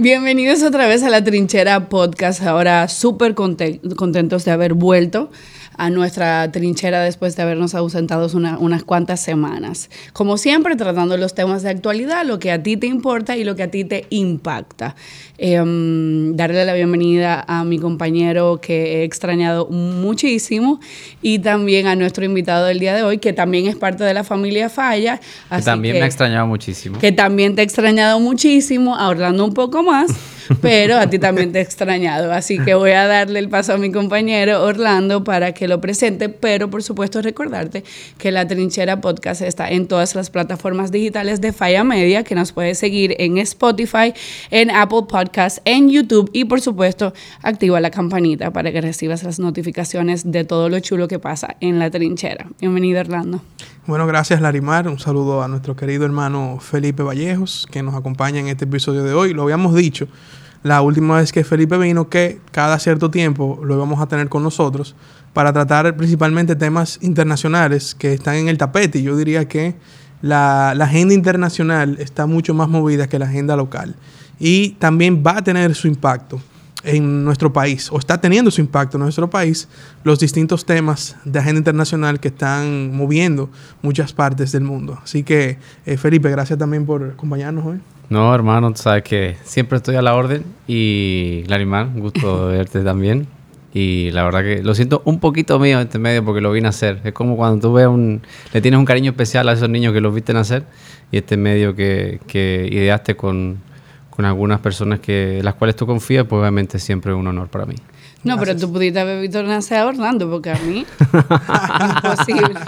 Bienvenidos otra vez a la Trinchera Podcast. Ahora súper contentos de haber vuelto a nuestra trinchera después de habernos ausentado unas cuantas semanas. Como siempre, tratando los temas de actualidad, lo que a ti te importa y lo que a ti te impacta. Em, darle la bienvenida a mi compañero que he extrañado muchísimo y también a nuestro invitado del día de hoy, que también es parte de la familia Falla. que también me ha extrañado muchísimo. Que también te ha extrañado muchísimo, ahorrando un poco más. pero a ti también te he extrañado. Así que voy a darle el paso a mi compañero Orlando para que lo presente, pero por supuesto recordarte que La Trinchera Podcast está en todas las plataformas digitales de Falla Media, que nos puedes seguir en Spotify, en Apple Podcasts, en YouTube y por supuesto activa la campanita para que recibas las notificaciones de todo lo chulo que pasa en La Trinchera. Bienvenido Orlando. Bueno, gracias Larimar. Un saludo a nuestro querido hermano Felipe Vallejos, que nos acompaña en este episodio de hoy. Lo habíamos dicho la última vez que Felipe vino, que cada cierto tiempo lo íbamos a tener con nosotros para tratar principalmente temas internacionales que están en el tapete. Yo diría que la, la agenda internacional está mucho más movida que la agenda local. Y también va a tener su impacto en nuestro país, o está teniendo su impacto en nuestro país, los distintos temas de agenda internacional que están moviendo muchas partes del mundo. Así que, eh, Felipe, gracias también por acompañarnos hoy. No, hermano, tú sabes que siempre estoy a la orden y Larimar, un gusto verte también. Y la verdad que lo siento un poquito mío este medio porque lo vine a hacer. Es como cuando tú ves un, le tienes un cariño especial a esos niños que los viste nacer y este medio que, que ideaste con, con algunas personas que las cuales tú confías, pues obviamente siempre es un honor para mí. No, pero tú pudiste haber visto nacer a Orlando, porque a mí imposible.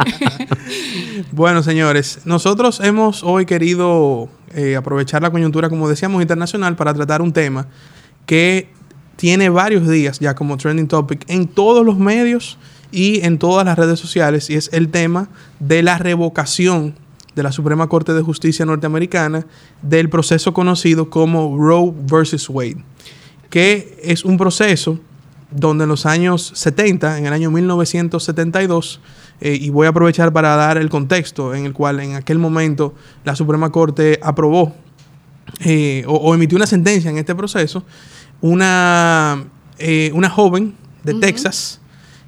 bueno, señores, nosotros hemos hoy querido eh, aprovechar la coyuntura, como decíamos, internacional para tratar un tema que tiene varios días ya como trending topic en todos los medios y en todas las redes sociales, y es el tema de la revocación de la Suprema Corte de Justicia norteamericana del proceso conocido como Roe versus Wade, que es un proceso donde en los años 70, en el año 1972, eh, y voy a aprovechar para dar el contexto en el cual en aquel momento la Suprema Corte aprobó eh, o, emitió una sentencia en este proceso, una, eh, una joven de Texas,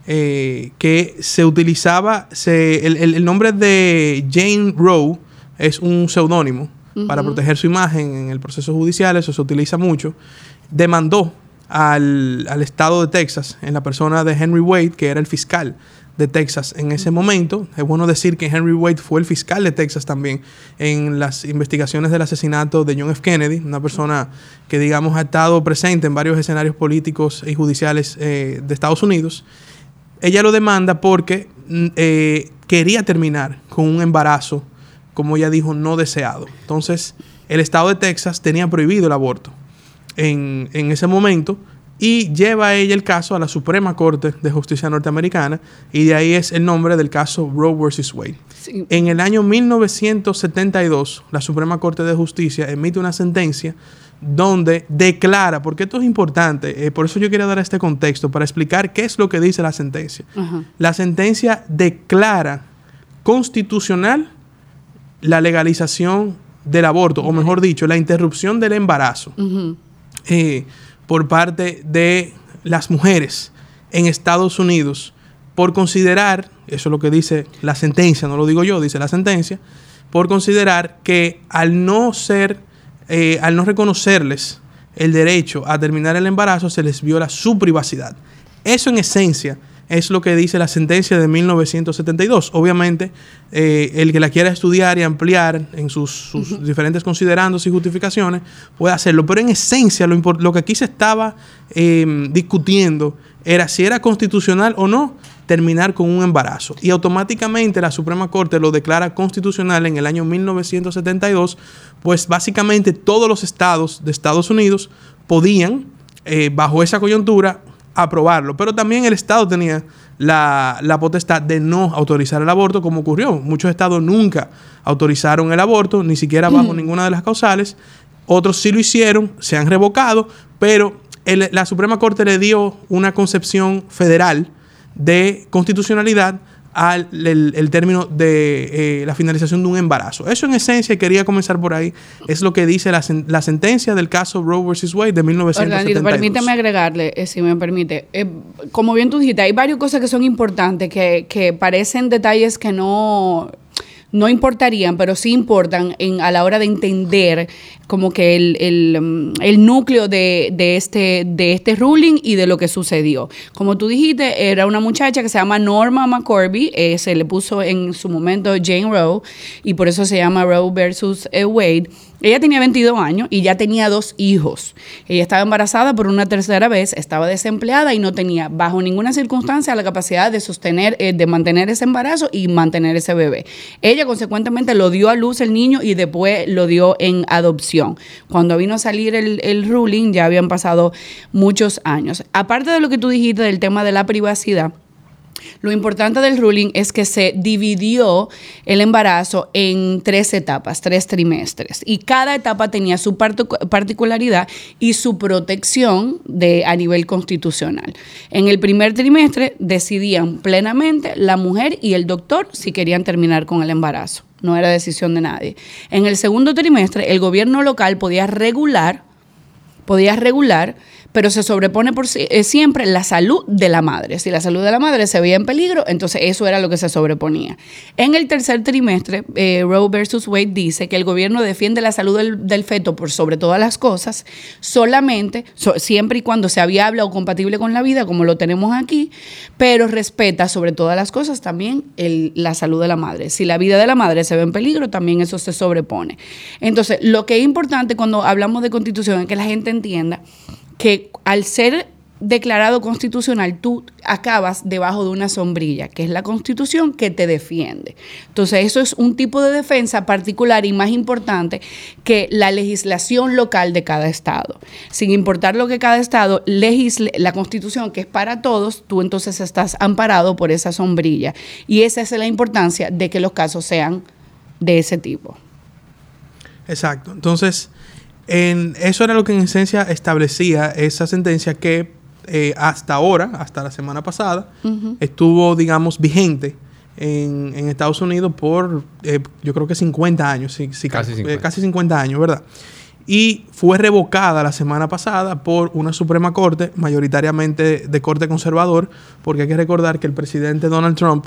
que se utilizaba, el, nombre de Jane Roe es un seudónimo para proteger su imagen en el proceso judicial, eso se utiliza mucho, demandó al, estado de Texas en la persona de Henry Wade, que era el fiscal de Texas en ese momento. Es bueno decir que Henry Wade fue el fiscal de Texas también en las investigaciones del asesinato de John F. Kennedy, una persona que digamos ha estado presente en varios escenarios políticos y judiciales eh, de Estados Unidos. Ella lo demanda porque mm, eh, quería terminar con un embarazo, como ella dijo, no deseado. Entonces, el estado de Texas tenía prohibido el aborto en, ese momento y lleva ella el caso a la Suprema Corte de Justicia norteamericana y de ahí es el nombre del caso Roe versus Wade. En el año 1972, la Suprema Corte de Justicia emite una sentencia donde declara, porque esto es importante, eh, por eso yo quería dar este contexto, para explicar qué es lo que dice la sentencia. La sentencia declara constitucional la legalización del aborto, o mejor dicho, la interrupción del embarazo. Eh, por parte de las mujeres en Estados Unidos por considerar, eso es lo que dice la sentencia, no lo digo yo, dice la sentencia, por considerar que al no ser, eh, al no reconocerles el derecho a terminar el embarazo, se les viola su privacidad. Eso en esencia es lo que dice la sentencia de 1972. Obviamente, eh, el que la quiera estudiar y ampliar en sus, diferentes considerandos y justificaciones puede hacerlo, pero en esencia lo, lo que aquí se estaba em, discutiendo era si era constitucional o no terminar con un embarazo. Y automáticamente la Suprema Corte lo declara constitucional en el año 1972, pues básicamente todos los estados de Estados Unidos podían, eh, bajo esa coyuntura, aprobarlo. Pero también el Estado tenía la, potestad de no autorizar el aborto, como ocurrió. Muchos estados nunca autorizaron el aborto, ni siquiera bajo ninguna de las causales. Otros sí lo hicieron, se han revocado, pero la Suprema Corte le dio una concepción federal de constitucionalidad al el, término de eh, la finalización de un embarazo. Eso en esencia, quería comenzar por ahí, es lo que dice la, la sentencia del caso Roe vs. Wade de 1972. permíteme agregarle, eh, si me permite. Eh, como bien tú dijiste, hay varias cosas que son importantes, que, que parecen detalles que no no importarían, pero sí importan en, a la hora de entender como que el, el, mm, núcleo de, de, este, de este ruling y de lo que sucedió. Como tú dijiste, era una muchacha que se llama Norma McCorby, eh, se le puso en su momento Jane Roe y por eso se llama Roe versus eh, Wade ella tenía 22 años y ya tenía dos hijos. Ella estaba embarazada por una tercera vez, estaba desempleada y no tenía bajo ninguna circunstancia la capacidad de sostener, eh, de mantener ese embarazo y mantener ese bebé. Ella consecuentemente lo dio a luz el niño y después lo dio en adopción. Cuando vino a salir el, el ruling ya habían pasado muchos años. Aparte de lo que tú dijiste del tema de la privacidad, lo importante del ruling es que se dividió el embarazo en tres etapas, tres trimestres, y cada etapa tenía su particularidad y su protección de, a nivel constitucional. En el primer trimestre decidían plenamente la mujer y el doctor si querían terminar con el embarazo. No era decisión de nadie. En el segundo trimestre, el gobierno local podía regular, podía regular pero se sobrepone por eh, siempre la salud de la madre. Si la salud de la madre se veía en peligro, entonces eso era lo que se sobreponía. En el tercer trimestre, eh, Roe versus Wade dice que el gobierno defiende la salud del, feto por sobre todas las cosas, solamente, siempre y cuando sea viable o compatible con la vida, como lo tenemos aquí, pero respeta sobre todas las cosas también la salud de la madre. Si la vida de la madre se ve en peligro, también eso se sobrepone. Entonces, lo que es importante cuando hablamos de constitución es que la gente entienda que al ser declarado constitucional, tú acabas debajo de una sombrilla, que es la constitución que te defiende. Entonces, eso es un tipo de defensa particular y más importante que la legislación local de cada estado. Sin importar lo que cada estado legisle, la constitución que es para todos, tú entonces estás amparado por esa sombrilla. Y esa es la importancia de que los casos sean de ese tipo. Exacto. Entonces, eso era lo que en esencia establecía esa sentencia que eh, hasta ahora, hasta la semana pasada, estuvo, digamos, vigente en, Estados Unidos por, eh, yo creo que 50 años, casi, 50. Eh, casi 50 años, ¿verdad? Y fue revocada la semana pasada por una Suprema Corte, mayoritariamente de corte conservador, porque hay que recordar que el presidente Donald Trump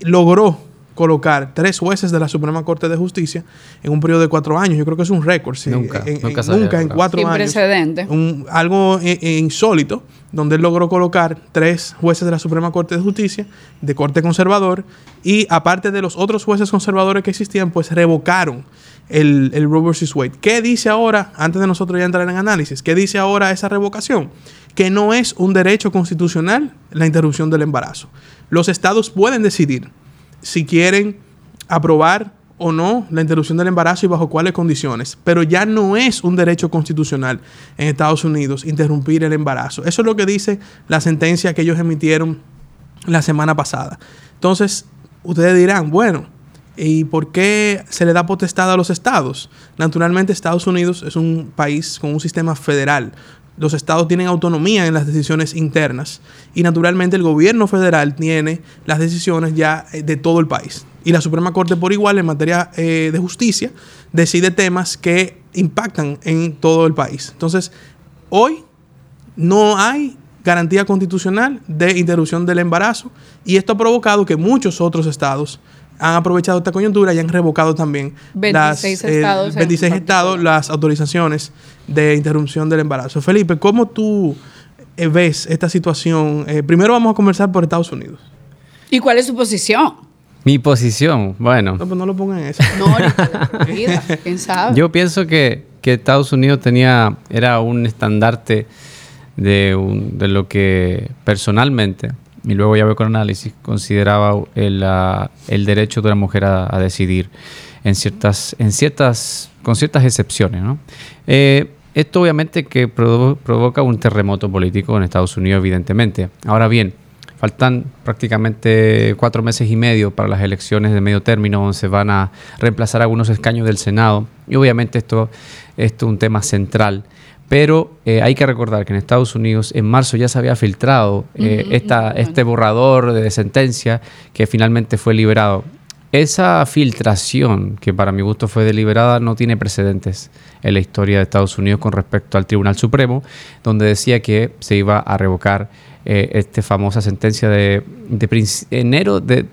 logró colocar tres jueces de la Suprema Corte de Justicia en un periodo de cuatro años. Yo creo que es un récord. nunca, en, nunca, en cuatro Sin años. precedente. algo eh, eh, insólito, donde él logró colocar tres jueces de la Suprema Corte de Justicia de corte conservador y aparte de los otros jueces conservadores que existían, pues revocaron el, el Roe vs. Wade. ¿Qué dice ahora, antes de nosotros ya entrar en análisis, qué dice ahora esa revocación? Que no es un derecho constitucional la interrupción del embarazo. Los estados pueden decidir si quieren aprobar o no la interrupción del embarazo y bajo cuáles condiciones. Pero ya no es un derecho constitucional en Estados Unidos interrumpir el embarazo. Eso es lo que dice la sentencia que ellos emitieron la semana pasada. Entonces, ustedes dirán, bueno, ¿y por qué se le da potestad a los estados? Naturalmente, Estados Unidos es un país con un sistema federal los estados tienen autonomía en las decisiones internas y naturalmente el gobierno federal tiene las decisiones ya eh, de todo el país. Y la Suprema Corte por igual en materia eh, de justicia decide temas que impactan en todo el país. Entonces, hoy no hay garantía constitucional de interrupción del embarazo y esto ha provocado que muchos otros estados han aprovechado esta coyuntura y han revocado también 26 las, estados, 26 estados las autorizaciones de interrupción del embarazo. Felipe, ¿cómo tú eh, ves esta situación? Eh, primero vamos a conversar por Estados Unidos. ¿Y cuál es su posición? Mi posición, bueno. No, pues no lo pongan en eso. No, quién sabe. Yo pienso que, que, Estados Unidos tenía, era un estandarte de, un, de lo que personalmente y luego ya veo con análisis, consideraba el, el derecho de la mujer a, decidir en ciertas, en ciertas, con ciertas excepciones. ¿no? Eh, esto obviamente que provoca un terremoto político en Estados Unidos, evidentemente. Ahora bien, faltan prácticamente cuatro meses y medio para las elecciones de medio término, donde se van a reemplazar algunos escaños del Senado. Y obviamente esto, esto es un tema central Pero eh, hay que recordar que en Estados Unidos en marzo ya se había filtrado eh, esta, este borrador de sentencia que finalmente fue liberado. Esa filtración, que para mi gusto fue deliberada, no tiene precedentes en la historia de Estados Unidos con respecto al Tribunal Supremo, donde decía que se iba a revocar eh, esta famosa sentencia de, enero, de,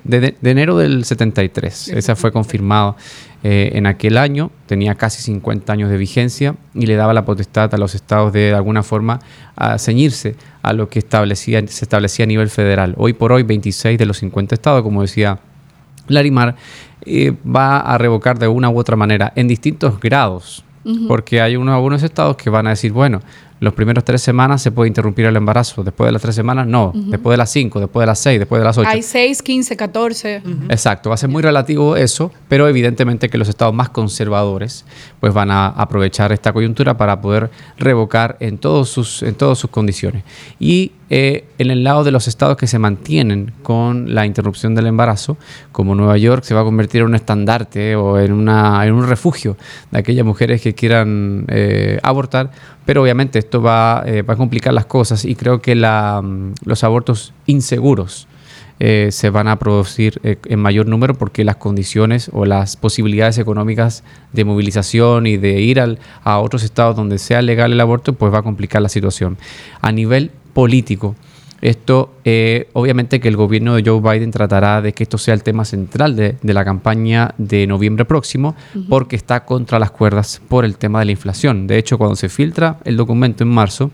enero del 73. Esa fue confirmada eh, en aquel año, tenía casi 50 años de vigencia y le daba la potestad a los estados de, de alguna forma a ceñirse a lo que establecía, se establecía a nivel federal. Hoy por hoy, 26 de los 50 estados, como decía Larimar eh, va a revocar de una u otra manera en distintos grados, porque hay unos, algunos estados que van a decir, bueno, los primeros tres semanas se puede interrumpir el embarazo, después de las tres semanas no, después de las cinco, después de las seis, después de las ocho. Hay seis, quince, catorce. Exacto, va a ser muy relativo eso, pero evidentemente que los estados más conservadores pues van a aprovechar esta coyuntura para poder revocar en, todos sus, en todas sus condiciones. Y eh, el lado de los estados que se mantienen con la interrupción del embarazo, como Nueva York se va a convertir en un estandarte o en, un refugio de aquellas mujeres que quieran eh, abortar, pero obviamente esto va, eh, va, a complicar las cosas y creo que mm, los abortos inseguros se van a producir en mayor número porque las condiciones o las posibilidades económicas de movilización y de ir al, a otros estados donde sea legal el aborto, pues va a complicar la situación. A nivel político, esto, eh, obviamente que el gobierno de Joe Biden tratará de que esto sea el tema central de, la campaña de noviembre próximo, porque está contra las cuerdas por el tema de la inflación. De hecho, cuando se filtra el documento en marzo,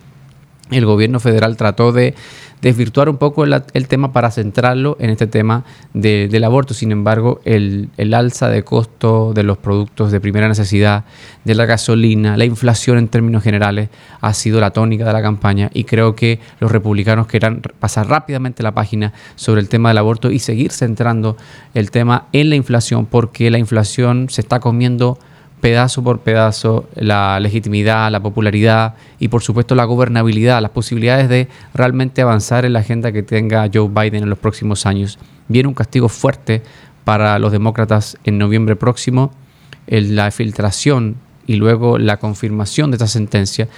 el gobierno federal trató de desvirtuar un poco el, tema para centrarlo en este tema del aborto. Sin embargo, el, alza de costo de los productos de primera necesidad, de la gasolina, la inflación en términos generales, ha sido la tónica de la campaña y creo que los republicanos querrán pasar rápidamente la página sobre el tema del aborto y seguir centrando el tema en la inflación porque la inflación se está comiendo pedazo por pedazo la legitimidad, la popularidad y por supuesto la gobernabilidad, las posibilidades de realmente avanzar en la agenda que tenga Joe Biden en los próximos años. Viene un castigo fuerte para los demócratas en noviembre próximo. la filtración y luego la confirmación de esta sentencia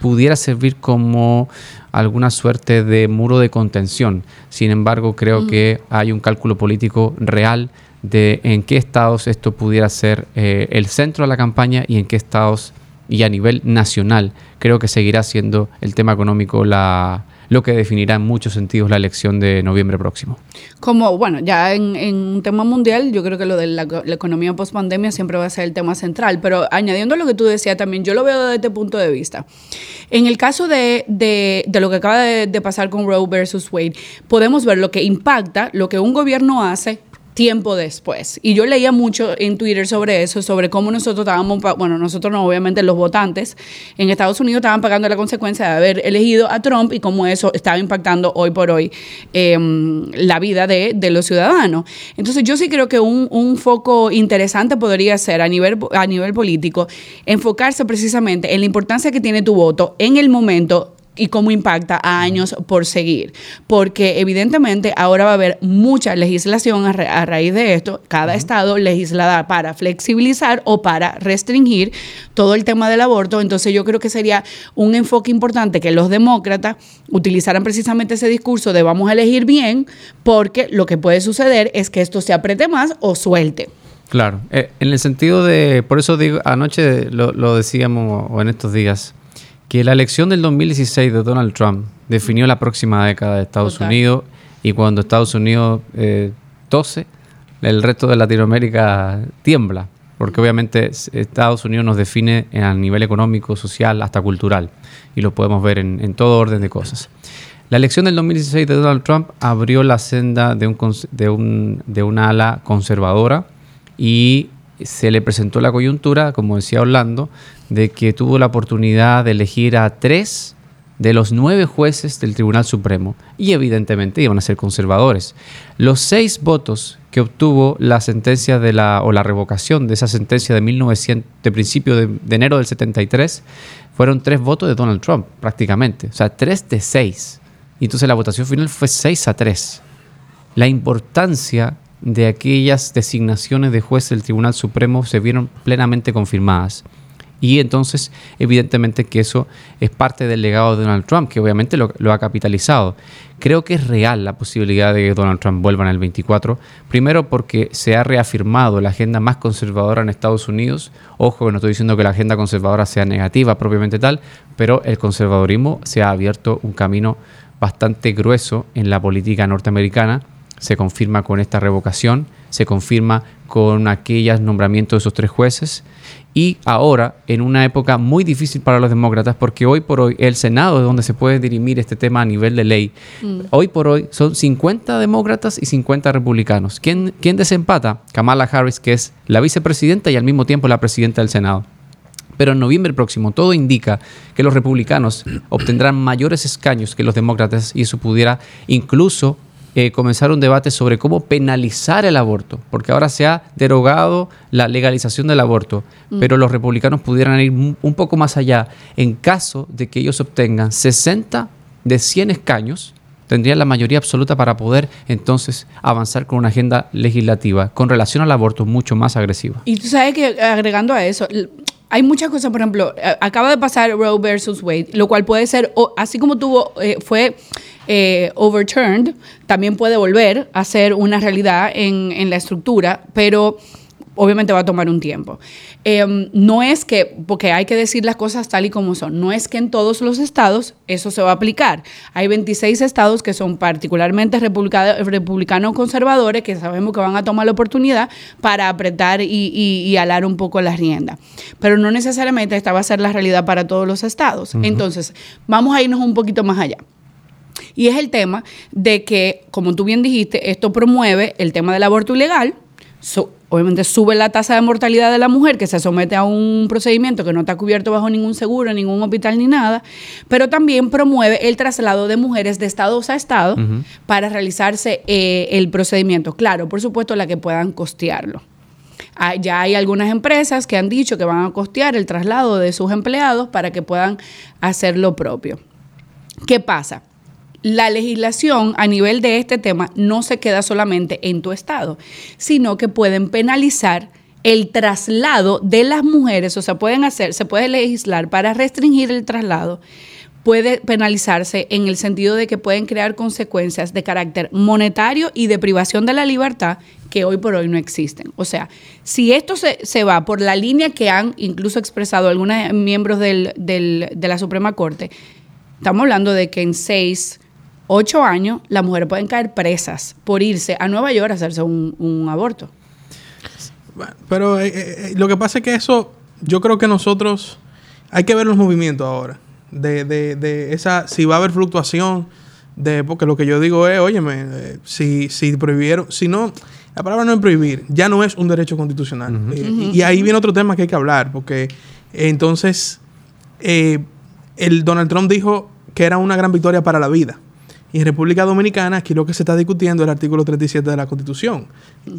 pudiera servir como alguna suerte de muro de contención. Sin embargo, creo mm. que hay un cálculo político real de en qué estados esto pudiera ser eh, el centro de la campaña y en qué estados y a nivel nacional creo que seguirá siendo el tema económico la, lo que definirá en muchos sentidos la elección de noviembre próximo. Como, bueno, ya en, un tema mundial, yo creo que lo de la, economía post pandemia siempre va a ser el tema central, pero añadiendo lo que tú decías también, yo lo veo desde este punto de vista. En el caso de, de, de lo que acaba de, de pasar con Roe versus Wade, podemos ver lo que impacta, lo que un gobierno hace tiempo después. Y yo leía mucho en Twitter sobre eso, sobre cómo nosotros estábamos, bueno, nosotros no, obviamente los votantes en Estados Unidos estaban pagando la consecuencia de haber elegido a Trump y cómo eso estaba impactando hoy por hoy em, la vida de, de, los ciudadanos. Entonces yo sí creo que un, un, foco interesante podría ser a nivel, a nivel político enfocarse precisamente en la importancia que tiene tu voto en el momento y cómo impacta a años por seguir. Porque evidentemente ahora va a haber mucha legislación a, raíz de esto. Cada estado legislará para flexibilizar o para restringir todo el tema del aborto. Entonces yo creo que sería un enfoque importante que los demócratas utilizaran precisamente ese discurso de vamos a elegir bien porque lo que puede suceder es que esto se apriete más o suelte. Claro, eh, en el sentido de, por eso digo, anoche lo, lo decíamos o en estos días, que la elección del 2016 de Donald Trump definió la próxima década de Estados Unidos y cuando Estados Unidos eh, tose, el resto de Latinoamérica tiembla, porque obviamente Estados Unidos nos define a nivel económico, social, hasta cultural, y lo podemos ver en, todo orden de cosas. La elección del 2016 de Donald Trump abrió la senda de, un, de, un, de una ala conservadora y se le presentó la coyuntura, como decía Orlando, de que tuvo la oportunidad de elegir a tres de los nueve jueces del Tribunal Supremo y evidentemente iban a ser conservadores. Los seis votos que obtuvo la sentencia de la o la revocación de esa sentencia de 1900 de principio de, enero del 73 fueron tres votos de Donald Trump prácticamente, o sea, tres de seis. Y entonces la votación final fue seis a tres. La importancia de aquellas designaciones de jueces del Tribunal Supremo se vieron plenamente confirmadas. Y entonces, evidentemente que eso es parte del legado de Donald Trump, que obviamente lo, lo, ha capitalizado. Creo que es real la posibilidad de que Donald Trump vuelva en el 24. Primero porque se ha reafirmado la agenda más conservadora en Estados Unidos. Ojo, que no estoy diciendo que la agenda conservadora sea negativa propiamente tal, pero el conservadurismo se ha abierto un camino bastante grueso en la política norteamericana. Se confirma con esta revocación, se confirma con aquellos nombramientos de esos tres jueces y ahora en una época muy difícil para los demócratas porque hoy por hoy el Senado es donde se puede dirimir este tema a nivel de ley. Mm. Hoy por hoy son 50 demócratas y 50 republicanos. ¿Quién, ¿Quién desempata? Kamala Harris, que es la vicepresidenta y al mismo tiempo la presidenta del Senado. Pero en noviembre próximo todo indica que los republicanos obtendrán mayores escaños que los demócratas y eso pudiera incluso eh, comenzar un debate sobre cómo penalizar el aborto, porque ahora se ha derogado la legalización del aborto, mm. pero los republicanos pudieran ir un poco más allá en caso de que ellos obtengan 60 de 100 escaños tendrían la mayoría absoluta para poder entonces avanzar con una agenda legislativa con relación al aborto mucho más agresiva. Y tú sabes que agregando a eso, hay muchas cosas, por ejemplo, acaba de pasar Roe versus Wade, lo cual puede ser, así como tuvo, eh, fue eh, overturned, también puede volver a ser una realidad en, en la estructura, pero obviamente va a tomar un tiempo. Em, no es que, porque hay que decir las cosas tal y como son, no es que en todos los estados eso se va a aplicar. Hay 26 estados que son particularmente republicanos conservadores que sabemos que van a tomar la oportunidad para apretar y, y, alar un poco la rienda. Pero no necesariamente esta va a ser la realidad para todos los estados. Entonces, vamos a irnos un poquito más allá. Y es el tema de que, como tú bien dijiste, esto promueve el tema del aborto ilegal, obviamente sube la tasa de mortalidad de la mujer que se somete a un procedimiento que no está cubierto bajo ningún seguro, ningún hospital ni nada, pero también promueve el traslado de mujeres de estados a estado para realizarse eh, el procedimiento. Claro, por supuesto, la que puedan costearlo. Ah, ya hay algunas empresas que han dicho que van a costear el traslado de sus empleados para que puedan hacer lo propio. ¿Qué pasa? La legislación a nivel de este tema no se queda solamente en tu estado, sino que pueden penalizar el traslado de las mujeres, o sea, pueden hacer, se puede legislar para restringir el traslado, puede penalizarse en el sentido de que pueden crear consecuencias de carácter monetario y de privación de la libertad que hoy por hoy no existen. O sea, si esto se, se va por la línea que han incluso expresado algunos miembros del, del, de la Suprema Corte, estamos hablando de que en seis, ocho años, las mujeres pueden caer presas por irse a Nueva York a hacerse un, aborto. Pero eh, eh, lo que pasa es que eso, yo creo que nosotros hay que ver los movimientos ahora. De, de, de esa, si va a haber fluctuación, de, porque lo que yo digo es, óyeme, eh, si, si prohibieron, si no, la palabra no es prohibir, ya no es un derecho constitucional. y, ahí viene otro tema que hay que hablar, porque entonces el Donald Trump dijo que era una gran victoria para la vida. Y en República Dominicana, aquí lo que se está discutiendo es el artículo 37 de la Constitución.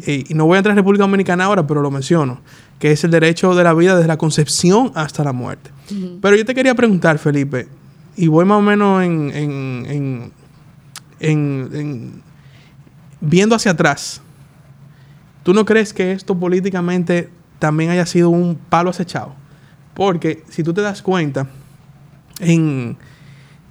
y no voy a entrar en República Dominicana ahora, pero lo menciono, que es el derecho de la vida desde la concepción hasta la muerte. Pero yo te quería preguntar, Felipe, y voy más o menos en, en, viendo hacia atrás. ¿Tú no crees que esto políticamente también haya sido un palo acechado? Porque si tú te das cuenta, en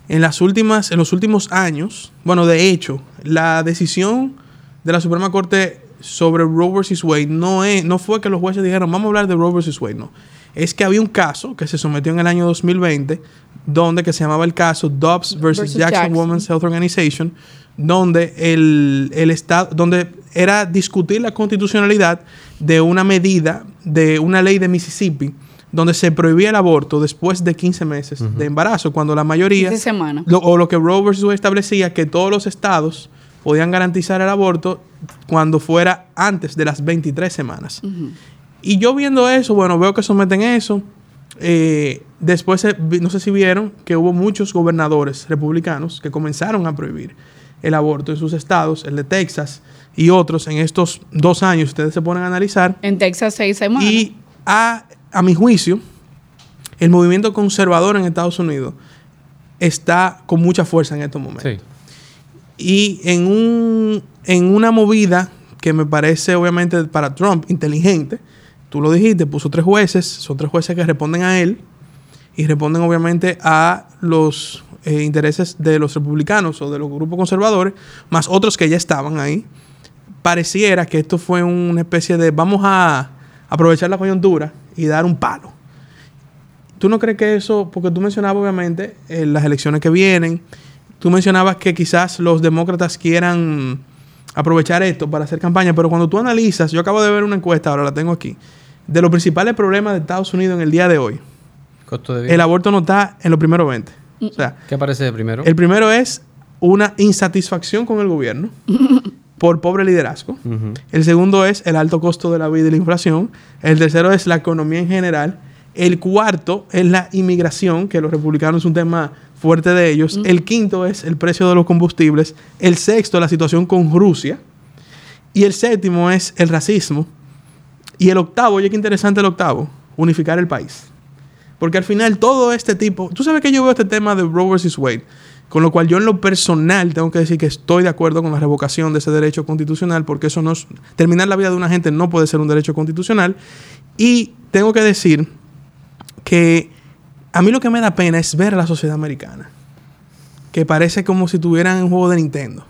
en las últimas, en los últimos años, bueno, de hecho, la decisión de la Suprema Corte sobre Roe vs. Wade no, es, no fue que los jueces dijeron, vamos a hablar de Roe vs. Wade, no. Es que había un caso que se sometió en el año 2020, donde que se llamaba el caso Dobbs vs. Jackson, Women's Health Organization, donde el, el Estado, donde era discutir la constitucionalidad de una medida de una ley de Mississippi donde se prohibía el aborto después de 15 meses de embarazo, cuando la mayoría... De semana. o lo que Roe vs. Wade establecía, que todos los estados podían garantizar el aborto cuando fuera antes de las 23 semanas. Y yo viendo eso, bueno, veo que someten eso. Eh, después, no sé si vieron que hubo muchos gobernadores republicanos que comenzaron a prohibir el aborto en sus estados, el de Texas y otros en estos dos años, ustedes se ponen a analizar. En Texas seis semanas. Y a a mi juicio, el movimiento conservador en Estados Unidos está con mucha fuerza en estos momentos. Y en, un, en una movida que me parece obviamente para Trump inteligente, tú lo dijiste, puso tres jueces, son tres jueces que responden a él y responden obviamente a los eh, intereses de los republicanos o de los grupos conservadores, más otros que ya estaban ahí. Pareciera que esto fue una especie de vamos a aprovechar la coyuntura y dar un palo. ¿Tú no crees que eso, porque tú mencionabas obviamente eh, las elecciones que vienen, tú mencionabas que quizás los demócratas quieran aprovechar esto para hacer campaña, pero cuando tú analizas, yo acabo de ver una encuesta, ahora la tengo aquí, de los principales problemas de Estados Unidos en el día de hoy. El aborto no está en los primeros 20. O sea, ¿Qué aparece de primero? El primero es una insatisfacción con el gobierno por pobre liderazgo. El segundo es el alto costo de la vida y la inflación. El tercero es la economía en general. El cuarto es la inmigración, que los republicanos es un tema fuerte de ellos. El quinto es el precio de los combustibles. El sexto, la situación con Rusia. Y el séptimo es el racismo. Y el octavo, oye, qué interesante el octavo, unificar el país. Porque al final todo este tipo, tú sabes que yo veo este tema de Roe vs. Wade, con lo cual yo en lo personal tengo que decir que estoy de acuerdo con la revocación de ese derecho constitucional, porque eso no es, terminar la vida de una gente no puede ser un derecho constitucional. Y tengo que decir que a mí lo que me da pena es ver a la sociedad americana, que parece como si tuvieran un juego de Nintendo.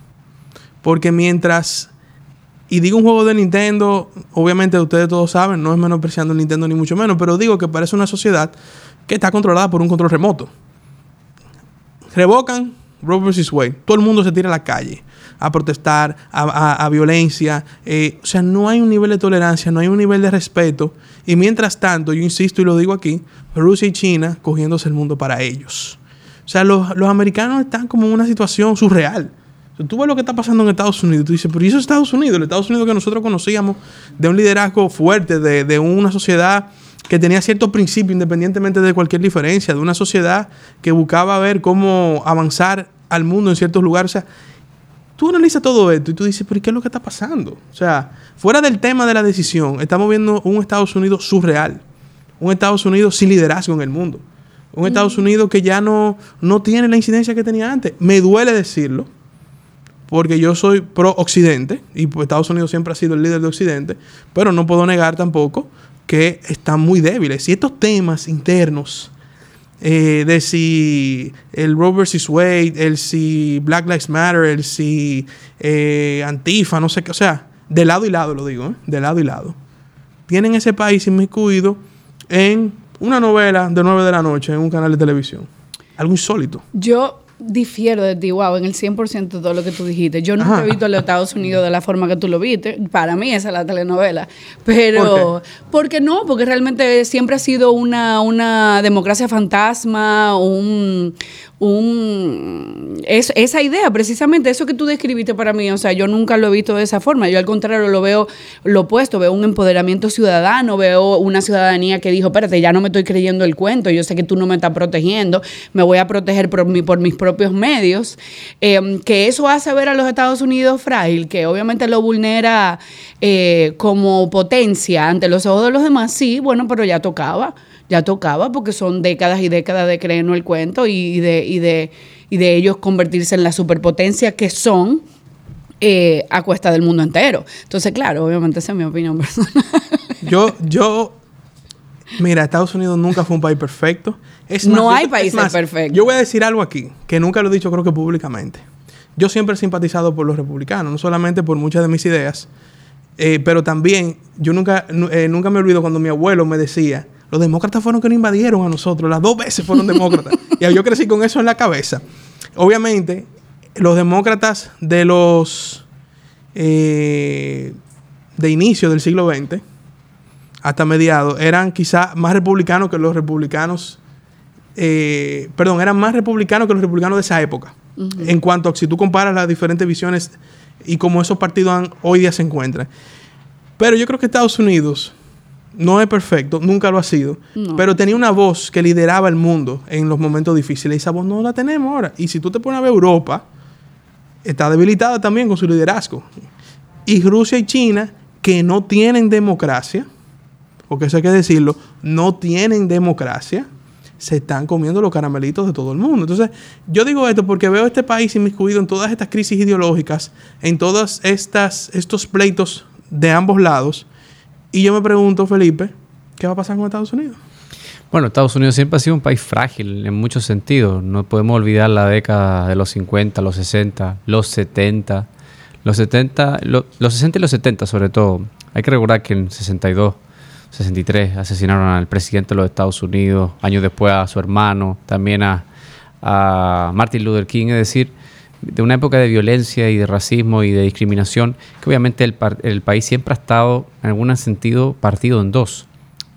Porque mientras y digo un juego de Nintendo, obviamente ustedes todos saben, no es menospreciando el Nintendo ni mucho menos, pero digo que parece una sociedad que está controlada por un control remoto. Revocan Roe vs. Wade. Todo el mundo se tira a la calle a protestar, a, violencia. Eh, o sea, no hay un nivel de tolerancia, no hay un nivel de respeto. Y mientras tanto, yo insisto y lo digo aquí, Rusia y China cogiéndose el mundo para ellos. O sea, los, los americanos están como en una situación surreal. Tú ves lo que está pasando en Estados Unidos tú dices, pero ¿y eso es Estados Unidos? El Estados Unidos que nosotros conocíamos de un liderazgo fuerte, de, una sociedad que tenía ciertos principios independientemente de cualquier diferencia, de una sociedad que buscaba ver cómo avanzar al mundo en ciertos lugares. O sea, tú analizas todo esto y tú dices, pero ¿y qué es lo que está pasando? O sea, fuera del tema de la decisión, estamos viendo un Estados Unidos surreal, un Estados Unidos sin liderazgo en el mundo, un Estados Unidos que ya no, no tiene la incidencia que tenía antes. Me duele decirlo, porque yo soy pro Occidente y pues Estados Unidos siempre ha sido el líder de Occidente, pero no puedo negar tampoco que están muy débiles. Y estos temas internos eh, de si el Roe vs. Wade, el si Black Lives Matter, el si eh, Antifa, no sé qué, o sea, de lado y lado lo digo, ¿eh? de lado y lado. Tienen ese país inmiscuido en una novela de 9 de la noche en un canal de televisión. Algo insólito. Yo difiero de ti, wow, en el 100% de todo lo que tú dijiste. Yo nunca he visto a los Estados Unidos de la forma que tú lo viste. Para mí esa es la telenovela. Pero, ¿por qué? no? Porque realmente siempre ha sido una, una democracia fantasma, un, un es, esa idea, precisamente eso que tú describiste para mí, o sea, yo nunca lo he visto de esa forma, yo al contrario lo veo lo opuesto, veo un empoderamiento ciudadano, veo una ciudadanía que dijo, espérate, ya no me estoy creyendo el cuento, yo sé que tú no me estás protegiendo, me voy a proteger por, mi, por mis propios medios, eh, que eso hace ver a los Estados Unidos frágil, que obviamente lo vulnera eh, como potencia ante los ojos de los demás, sí, bueno, pero ya tocaba ya tocaba porque son décadas y décadas de creernos el cuento y de, y de, y de ellos convertirse en la superpotencia que son eh, a cuesta del mundo entero. Entonces, claro, obviamente esa es mi opinión personal. Yo, yo, mira, Estados Unidos nunca fue un país perfecto. Es no hay países perfectos. Yo voy a decir algo aquí, que nunca lo he dicho creo que públicamente. Yo siempre he simpatizado por los republicanos, no solamente por muchas de mis ideas, eh, pero también yo nunca, eh, nunca me olvido cuando mi abuelo me decía, los demócratas fueron que nos invadieron a nosotros. Las dos veces fueron demócratas. y yo crecí con eso en la cabeza. Obviamente, los demócratas de los... Eh, de inicio del siglo XX hasta mediados eran quizá más republicanos que los republicanos... Eh, perdón, eran más republicanos que los republicanos de esa época. En cuanto a si tú comparas las diferentes visiones y cómo esos partidos hoy día se encuentran. Pero yo creo que Estados Unidos no es perfecto, nunca lo ha sido, pero tenía una voz que lideraba el mundo en los momentos difíciles y esa voz no la tenemos ahora. Y si tú te pones a ver Europa, está debilitada también con su liderazgo. Y Rusia y China, que no tienen democracia, porque eso hay que decirlo, no tienen democracia, se están comiendo los caramelitos de todo el mundo. Entonces, yo digo esto porque veo este país inmiscuido en todas estas crisis ideológicas, en todos estos pleitos de ambos lados, Y yo me pregunto, Felipe, ¿qué va a pasar con Estados Unidos? Bueno, Estados Unidos siempre ha sido un país frágil en muchos sentidos. No podemos olvidar la década de los 50, los 60, los 70. Los 70, los 60 y los 70 sobre todo. Hay que recordar que en 62, 63 asesinaron al presidente de los Estados Unidos, años después a su hermano, también a, a Martin Luther King, es decir, de una época de violencia y de racismo y de discriminación, que obviamente el, el país siempre ha estado, en algún sentido, partido en dos.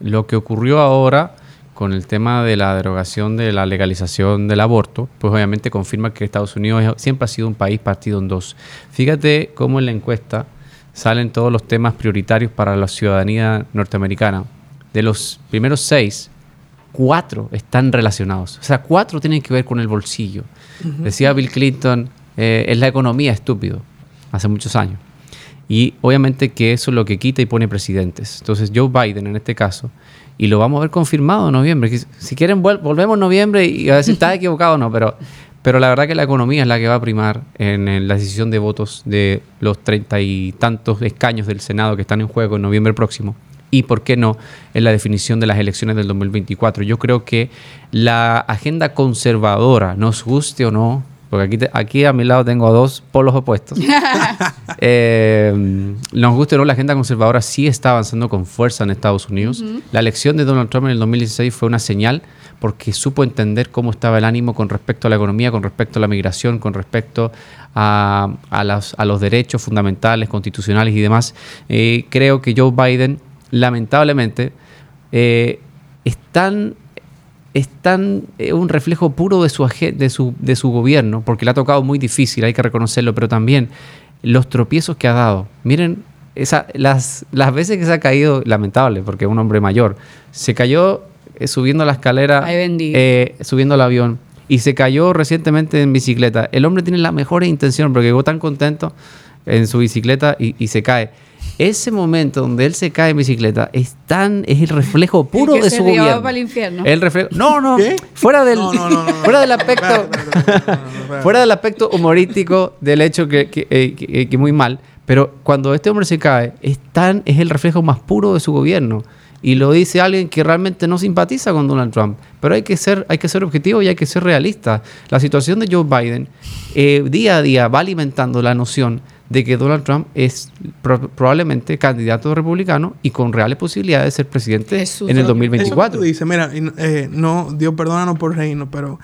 Lo que ocurrió ahora con el tema de la derogación de la legalización del aborto, pues obviamente confirma que Estados Unidos siempre ha sido un país partido en dos. Fíjate cómo en la encuesta salen todos los temas prioritarios para la ciudadanía norteamericana. De los primeros seis, cuatro están relacionados. O sea, cuatro tienen que ver con el bolsillo. Decía Bill Clinton, eh, es la economía estúpido, hace muchos años. Y obviamente que eso es lo que quita y pone presidentes. Entonces Joe Biden en este caso y lo vamos a ver confirmado en noviembre. Si quieren, volvemos en noviembre y a ver si está equivocado o no, pero, pero la verdad que la economía es la que va a primar en, la decisión de votos de los treinta y tantos escaños del Senado que están en juego en noviembre próximo. Y por qué no en la definición de las elecciones del 2024. Yo creo que la agenda conservadora, nos guste o no, porque aquí, aquí a mi lado tengo a dos polos opuestos. eh, nos guste o no, la agenda conservadora sí está avanzando con fuerza en Estados Unidos. La elección de Donald Trump en el 2016 fue una señal porque supo entender cómo estaba el ánimo con respecto a la economía, con respecto a la migración, con respecto a, a, los, a los, derechos fundamentales, constitucionales y demás. Eh, creo que Joe Biden, lamentablemente, eh, están es tan eh, un reflejo puro de su, de, su, de su gobierno, porque le ha tocado muy difícil, hay que reconocerlo, pero también los tropiezos que ha dado. Miren, esa, las, las veces que se ha caído, lamentable, porque es un hombre mayor, se cayó eh, subiendo la escalera, eh, subiendo el avión, y se cayó recientemente en bicicleta. El hombre tiene la mejor intención, porque llegó tan contento en su bicicleta y, y se cae ese momento donde él se cae en bicicleta es tan es el reflejo puro de su gobierno. Para el infierno. El reflejo. No, no. Fuera del fuera del aspecto fuera del aspecto humorístico del hecho que, que, que, muy mal, pero cuando este hombre se cae es tan es el reflejo más puro de su gobierno. Y lo dice alguien que realmente no simpatiza con Donald Trump. Pero hay que ser, hay que ser objetivo y hay que ser realista. La situación de Joe Biden eh, día a día va alimentando la noción de que Donald Trump es probablemente candidato republicano y con reales posibilidades de ser presidente en el 2024. Eso mira, eh, no, Dios perdónanos por reino, pero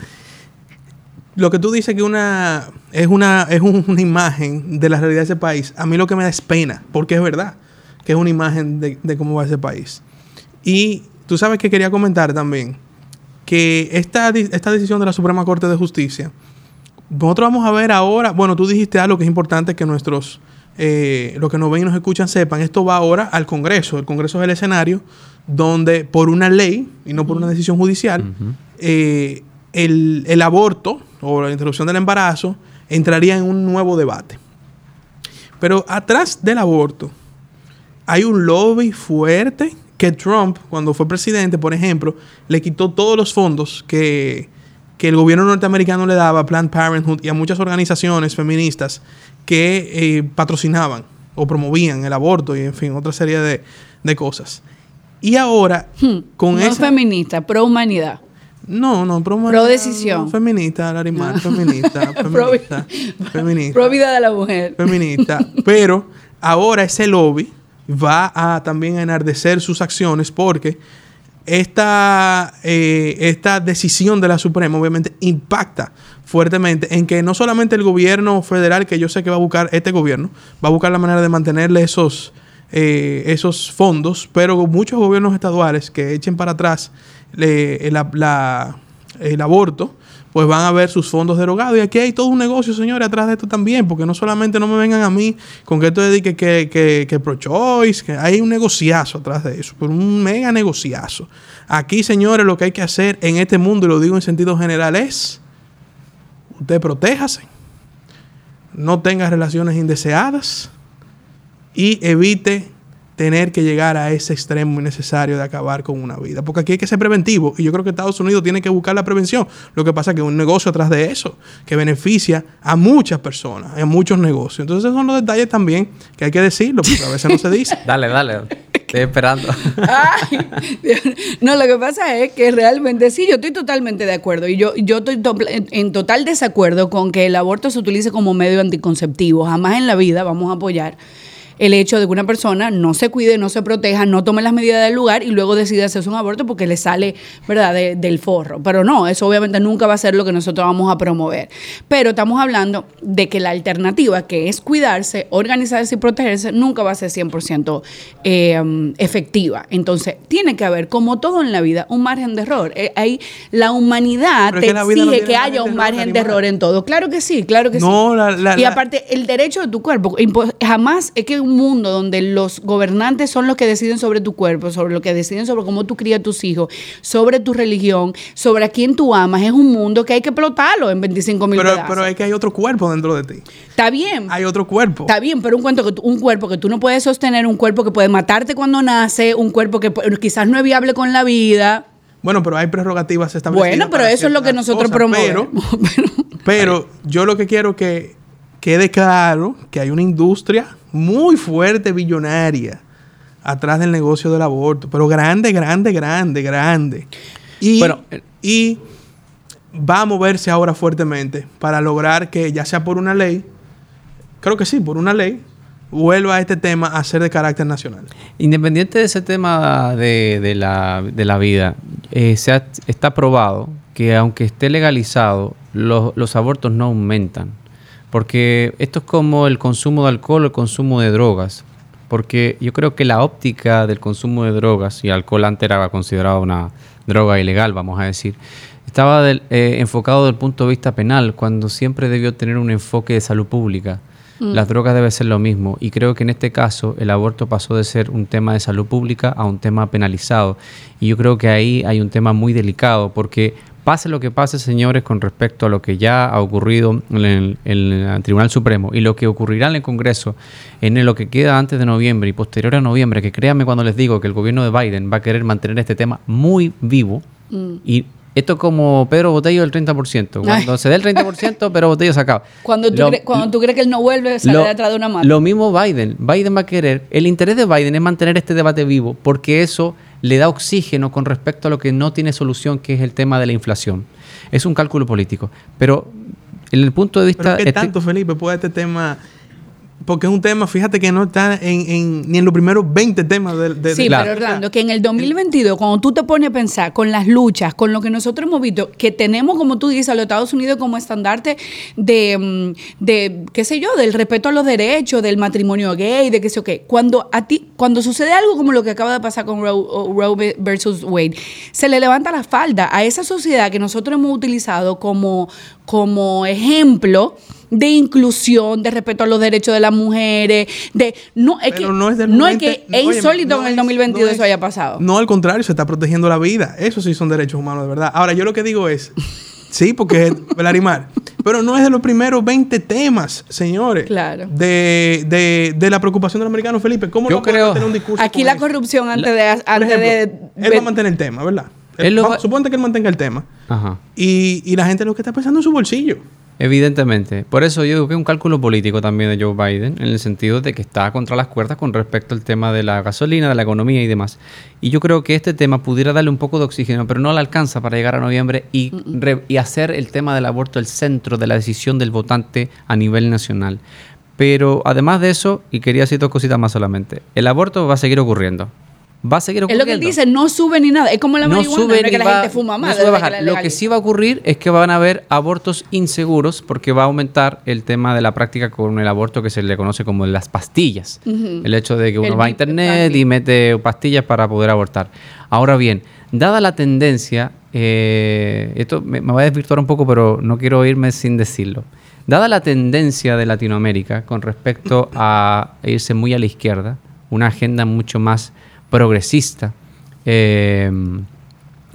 lo que tú dices que una es una es una imagen de la realidad de ese país, a mí lo que me da es pena, porque es verdad que es una imagen de, de cómo va ese país. Y tú sabes que quería comentar también que esta, esta decisión de la Suprema Corte de Justicia nosotros vamos a ver ahora, bueno, tú dijiste algo que es importante que nuestros, eh, los que nos ven y nos escuchan sepan, esto va ahora al Congreso. El Congreso es el escenario donde por una ley y no por una decisión judicial, eh, el, el aborto o la interrupción del embarazo entraría en un nuevo debate. Pero atrás del aborto hay un lobby fuerte que Trump, cuando fue presidente, por ejemplo, le quitó todos los fondos que, que el gobierno norteamericano le daba a Planned Parenthood y a muchas organizaciones feministas que eh, patrocinaban o promovían el aborto y, en fin, otra serie de, cosas. Y ahora, hmm. con no feminista, pro humanidad. No, no, pro, pro decisión. Feminista, Larimar, feminista, feminista, feminista. Pro vida de la mujer. Feminista. Pero ahora ese lobby va a también enardecer sus acciones porque esta, eh, esta decisión de la Suprema obviamente impacta fuertemente en que no solamente el gobierno federal, que yo sé que va a buscar este gobierno, va a buscar la manera de mantenerle esos, eh, esos fondos, pero muchos gobiernos estaduales que echen para atrás el aborto, pues van a ver sus fondos derogados. Y aquí hay todo un negocio, señores, atrás de esto también, porque no solamente no me vengan a mí con que esto dedique que, que, que pro-choice, que hay un negociazo atrás de eso, pero un mega negociazo. Aquí, señores, lo que hay que hacer en este mundo, y lo digo en sentido general, es usted protéjase, no tenga relaciones indeseadas y evite tener que llegar a ese extremo innecesario de acabar con una vida. Porque aquí hay que ser preventivo y yo creo que Estados Unidos tiene que buscar la prevención. Lo que pasa es que hay un negocio atrás de eso que beneficia a muchas personas, a muchos negocios. Entonces esos son los detalles también que hay que decirlo, porque a veces no se dice. dale, dale. Estoy esperando. Ay, no, lo que pasa es que realmente sí, yo estoy totalmente de acuerdo. Y yo, yo estoy en, en total desacuerdo con que el aborto se utilice como medio anticonceptivo. Jamás en la vida vamos a apoyar el hecho de que una persona no se cuide, no se proteja, no tome las medidas del lugar y luego decide hacerse un aborto porque le sale, ¿verdad?, del forro. Pero no, eso obviamente nunca va a ser lo que nosotros vamos a promover. Pero estamos hablando de que la alternativa, que es cuidarse, organizarse y protegerse, nunca va a ser 100% eh, efectiva. Entonces, tiene que haber, como todo en la vida, un margen de error. Eh, ahí la humanidad te exige que haya un margen de error en todo. Claro que sí, claro que sí. y aparte, el derecho de tu cuerpo, jamás es que un mundo donde los gobernantes son los que deciden sobre tu cuerpo, sobre lo que deciden sobre cómo tú crías a tus hijos, sobre tu religión, sobre a quién tú amas, es un mundo que hay que explotarlo en 25 mil pero, pero es que hay otro cuerpo dentro de ti. Está bien. Hay otro cuerpo. Está bien, pero un, cuento que un cuerpo que tú no puedes sostener, un cuerpo que puede matarte cuando nace, un cuerpo que quizás no es viable con la vida. Bueno, pero hay prerrogativas establecidas. Bueno, pero eso es lo que nosotros promovemos. Pero, pero yo lo que quiero que quede claro que hay una industria muy fuerte, billonaria, atrás del negocio del aborto, pero grande, grande, grande, grande. Y, eh, y va a moverse ahora fuertemente para lograr que, ya sea por una ley, creo que sí, por una ley, vuelva a este tema a ser de carácter nacional. Independiente de ese tema de, la, vida, eh, se está probado que aunque esté legalizado, los abortos no aumentan porque esto es como el consumo de alcohol o el consumo de drogas. Porque yo creo que la óptica del consumo de drogas, y alcohol antes era considerado una droga ilegal, vamos a decir, estaba eh, enfocado desde el punto de vista penal, cuando siempre debió tener un enfoque de salud pública. Mm. Las drogas deben ser lo mismo y creo que en este caso el aborto pasó de ser un tema de salud pública a un tema penalizado. Y yo creo que ahí hay un tema muy delicado porque pase lo que pase, señores, con respecto a lo que ya ha ocurrido en el, Tribunal Supremo y lo que ocurrirá en el Congreso en lo que queda antes de noviembre y posterior a noviembre, que créanme cuando les digo que el gobierno de Biden va a querer mantener este tema muy vivo mm. y esto es como Pedro Botello del 30%. Cuando se dé el 30%, Pedro Botello se acaba. Cuando tú, cuando tú crees que él no vuelve, sale detrás de una mano. Lo mismo Biden. Biden va a querer. El interés de Biden es mantener este debate vivo porque eso le da oxígeno con respecto a lo que no tiene solución, que es el tema de la inflación. Es un cálculo político. Pero en el punto de vista... ¿Qué este tanto, Felipe, puede este tema porque es un tema, fíjate que no está en, ni en los primeros 20 temas de... sí, pero Orlando, que en el 2022, cuando tú te pones a pensar con las luchas, con lo que nosotros hemos visto, que tenemos, como tú dices, a los Estados Unidos como estandarte de, mm, de, qué sé yo, del respeto a los derechos, del matrimonio gay, de qué sé yo qué. Cuando a ti, cuando sucede algo como lo que acaba de pasar con Roe, versus Wade, se le levanta la falda a esa sociedad que nosotros hemos utilizado como, como ejemplo de inclusión, de respeto a los derechos de las mujeres, de no es que no es, que es insólito en el 2022 eso haya pasado. No, al contrario, se está protegiendo la vida. Eso sí son derechos humanos de verdad. Ahora, yo lo que digo es Sí, porque es el animal. Pero no es de los primeros 20 temas, señores. Claro. De, de, de la preocupación del americano, Felipe. ¿Cómo Yo no creo, tener un discurso? Aquí la corrupción antes de. Antes de, él va a mantener el tema, ¿verdad? Él, Suponte que él mantenga el tema. Ajá. Y, y la gente lo que está pensando en su bolsillo. Evidentemente. Por eso yo digo que es un cálculo político también de Joe Biden, en el sentido de que está contra las cuerdas con respecto al tema de la gasolina, de la economía y demás. Y yo creo que este tema pudiera darle un poco de oxígeno, pero no le alcanza para llegar a noviembre y, y hacer el tema del aborto el centro de la decisión del votante a nivel nacional. Pero además de eso, y quería decir dos cositas más solamente, el aborto va a seguir ocurriendo va a seguir ocurriendo. Es lo que él dice, no sube ni nada. Es como la marihuana, no, es que la gente fuma más. lo que sí va a ocurrir es que van a haber abortos inseguros porque va a aumentar el tema de la práctica con el aborto que se le conoce como las pastillas. El hecho de que uno va a internet y mete pastillas para poder abortar. Ahora bien, dada la tendencia, eh, esto me, me va a desvirtuar un poco, pero no quiero irme sin decirlo. Dada la tendencia de Latinoamérica con respecto a irse muy a la izquierda, una agenda mucho más progresista eh,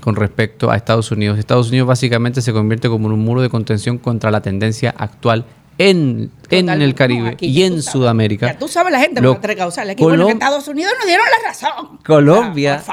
con respecto a Estados Unidos. Estados Unidos básicamente se convierte como un muro de contención contra la tendencia actual en, en el Caribe y en Sudamérica. tú sabes la gente lo, va a Aquí, bueno, que Estados Unidos nos dieron la razón. Colombia,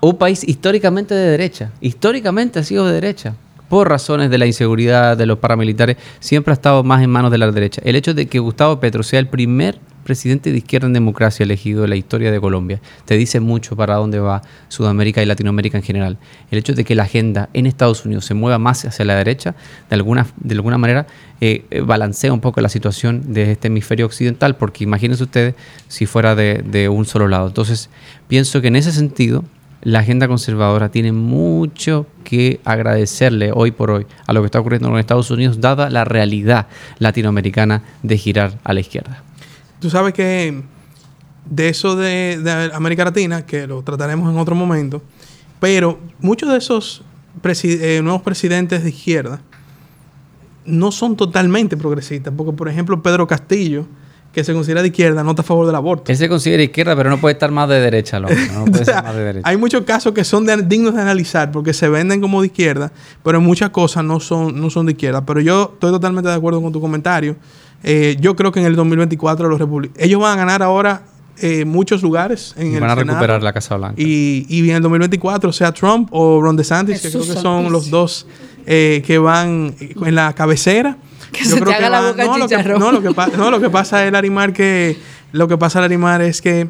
un país históricamente de derecha, históricamente ha sido de derecha por razones de la inseguridad de los paramilitares, siempre ha estado más en manos de la derecha. El hecho de que Gustavo Petro sea el primer presidente de izquierda en democracia elegido en la historia de Colombia te dice mucho para dónde va Sudamérica y Latinoamérica en general. El hecho de que la agenda en Estados Unidos se mueva más hacia la derecha, de alguna, de alguna manera eh, eh, balancea un poco la situación de este hemisferio occidental, porque imagínense ustedes si fuera de, de un solo lado. Entonces, pienso que en ese sentido la agenda conservadora tiene mucho que agradecerle hoy por hoy a lo que está ocurriendo en Estados Unidos, dada la realidad latinoamericana de girar a la izquierda. Tú sabes que de eso de, América Latina, que lo trataremos en otro momento, pero muchos de esos eh, nuevos presidentes de izquierda no son totalmente progresistas, porque por ejemplo Pedro Castillo, que se considera de izquierda no está a favor del aborto. Él se considera izquierda, pero no puede estar más de derecha. No, puede ser más de derecha. Hay muchos casos que son dignos de analizar porque se venden como de izquierda, pero muchas cosas no son, no son de izquierda. Pero yo estoy totalmente de acuerdo con tu comentario. Eh, yo creo que en el 2024 los republicanos... Ellos van a ganar ahora eh, muchos lugares en van a recuperar la Casa Blanca. Y, y en el 2024, sea Trump o Ron DeSantis, que creo que son los dos eh, que van en la cabecera que se te haga la boca no, lo que, no, lo que no, lo que pasa es, Larimar, que... Lo que pasa, Larimar, es que...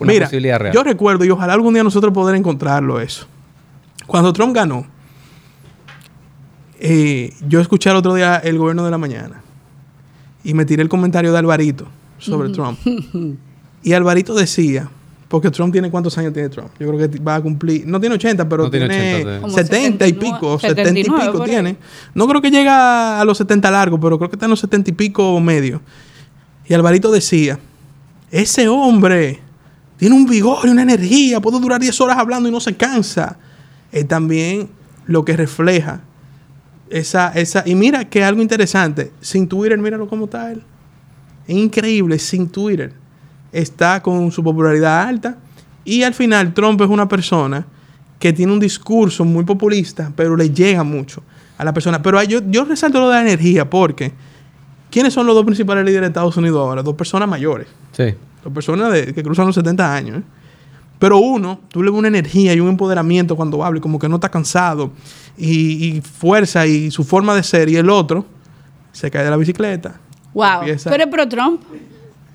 mira, yo recuerdo, y ojalá algún día nosotros poder encontrarlo eso. Cuando Trump ganó, eh, yo escuché el otro día el gobierno de la mañana y me tiré el comentario de Alvarito sobre Trump. Y Alvarito decía porque Trump tiene cuántos años tiene Trump. Yo creo que va a cumplir, no tiene 80, pero tiene, 70 y pico, 70 y pico tiene. No creo que llega a los 70 largos, pero creo que está en los 70 y pico medio. Y Alvarito decía, ese hombre tiene un vigor y una energía, puede durar 10 horas hablando y no se cansa. Es también lo que refleja esa, esa, y mira que algo interesante, sin Twitter, míralo como está él. Es increíble, sin Twitter está con su popularidad alta. Y al final Trump es una persona que tiene un discurso muy populista, pero le llega mucho a la persona. Pero yo, yo resalto lo de la energía porque ¿quiénes son los dos principales líderes de Estados Unidos ahora? Dos personas mayores. Sí. Dos personas de, que cruzan los 70 años. ¿eh? Pero uno, tú le ves una energía y un empoderamiento cuando habla, y como que no está cansado, y, fuerza y su forma de ser. Y el otro se cae de la bicicleta. Wow. ¿Tú eres pro Trump?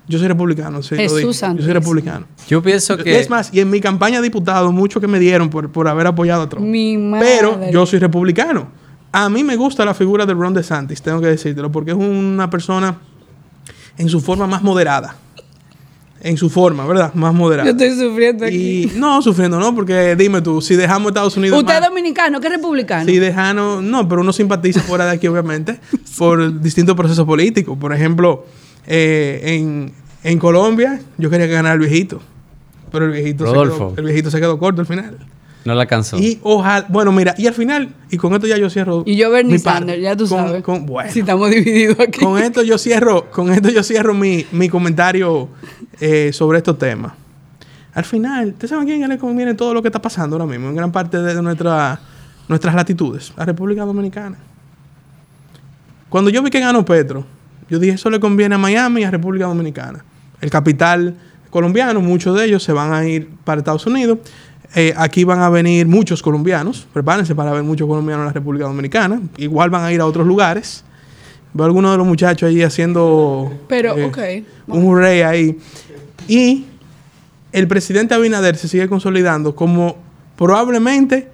Yo soy republicano, sí. Jesús Yo soy republicano. Yo pienso que. Es más, y en mi campaña de diputado, mucho que me dieron por, por haber apoyado a Trump. Mi madre. Pero yo soy republicano. A mí me gusta la figura de Ron DeSantis, tengo que decírtelo, porque es una persona en su forma más moderada. En su forma, ¿verdad? Más moderada. Yo estoy sufriendo aquí. no, sufriendo no, porque dime tú, si dejamos Estados Unidos. ¿Usted es dominicano? ¿Qué republicano? Si dejamos. No, pero uno simpatiza fuera de aquí, obviamente, por distintos procesos políticos. Por ejemplo eh, en, Colombia, yo quería ganar al viejito. Pero el viejito, se quedó, el viejito se quedó corto al final. No la alcanzó. Y ojalá, bueno, mira, y al final, y con esto ya yo cierro. Y yo Bernie Sanders, ya tú sabes. si estamos divididos aquí. Con esto yo cierro, con esto yo cierro mi, comentario eh, sobre estos temas. Al final, ¿ustedes saben a quién le conviene todo lo que está pasando ahora mismo? En gran parte de nuestra, nuestras latitudes, la República Dominicana. Cuando yo vi que ganó Petro, yo dije, eso le conviene a Miami y a República Dominicana. El capital colombiano, muchos de ellos se van a ir para Estados Unidos. Eh, aquí van a venir muchos colombianos. Prepárense para ver muchos colombianos en la República Dominicana. Igual van a ir a otros lugares. Veo a algunos de los muchachos ahí haciendo Pero, eh, un rey ahí. Y el presidente Abinader se sigue consolidando como probablemente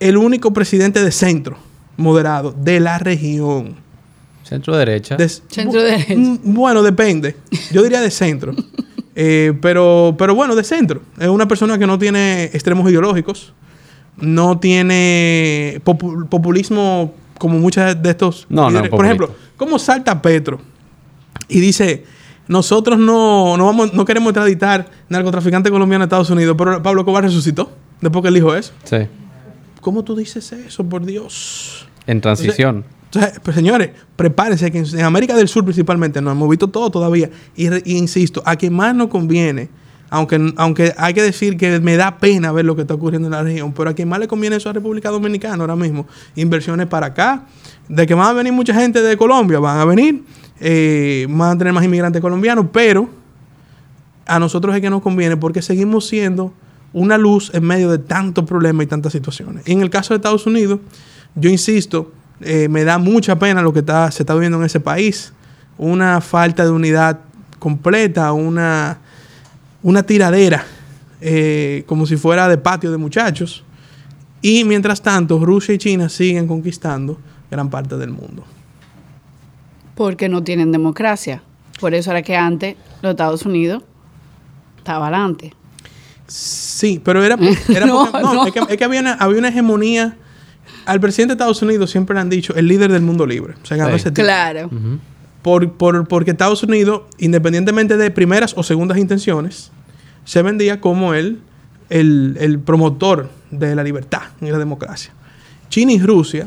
el único presidente de centro moderado de la región. Centro derecha. centro derecha. Bueno, depende. Yo diría de centro. Eh, pero, pero bueno, de centro. Es una persona que no tiene extremos ideológicos. No tiene populismo como muchas de estos. No, no, Por ejemplo, ¿cómo salta Petro? Y dice. Nosotros no, no, vamos, no queremos extraditar narcotraficante colombiano a Estados Unidos, pero Pablo Cobar resucitó después que él dijo eso. Sí. ¿Cómo tú dices eso, por Dios? En transición. Entonces, pues señores, prepárense que en América del Sur principalmente no hemos visto todo todavía. Y, insisto, a quien más nos conviene, aunque, aunque hay que decir que me da pena ver lo que está ocurriendo en la región, pero a quien más le conviene eso a República Dominicana ahora mismo. Inversiones para acá. De que van a venir mucha gente de Colombia, van a venir, eh, van a tener más inmigrantes colombianos, pero a nosotros es que nos conviene porque seguimos siendo una luz en medio de tantos problemas y tantas situaciones. Y en el caso de Estados Unidos, yo insisto, eh, me da mucha pena lo que está, se está viviendo en ese país. Una falta de unidad completa, una, una tiradera, eh, como si fuera de patio de muchachos. Y mientras tanto, Rusia y China siguen conquistando gran parte del mundo. Porque no tienen democracia. Por eso era que antes los Estados Unidos estaba adelante. Sí, pero era, era No, porque- no, no. Es, que, es que había, una, había una hegemonía. Al presidente de Estados Unidos siempre le han dicho el líder del mundo libre. Se ganó Sí. ese título. Claro. Por, por- porque Estados Unidos, independientemente de primeras o segundas intenciones, se vendía como el, el, el promotor de la libertad y la democracia. China y Rusia,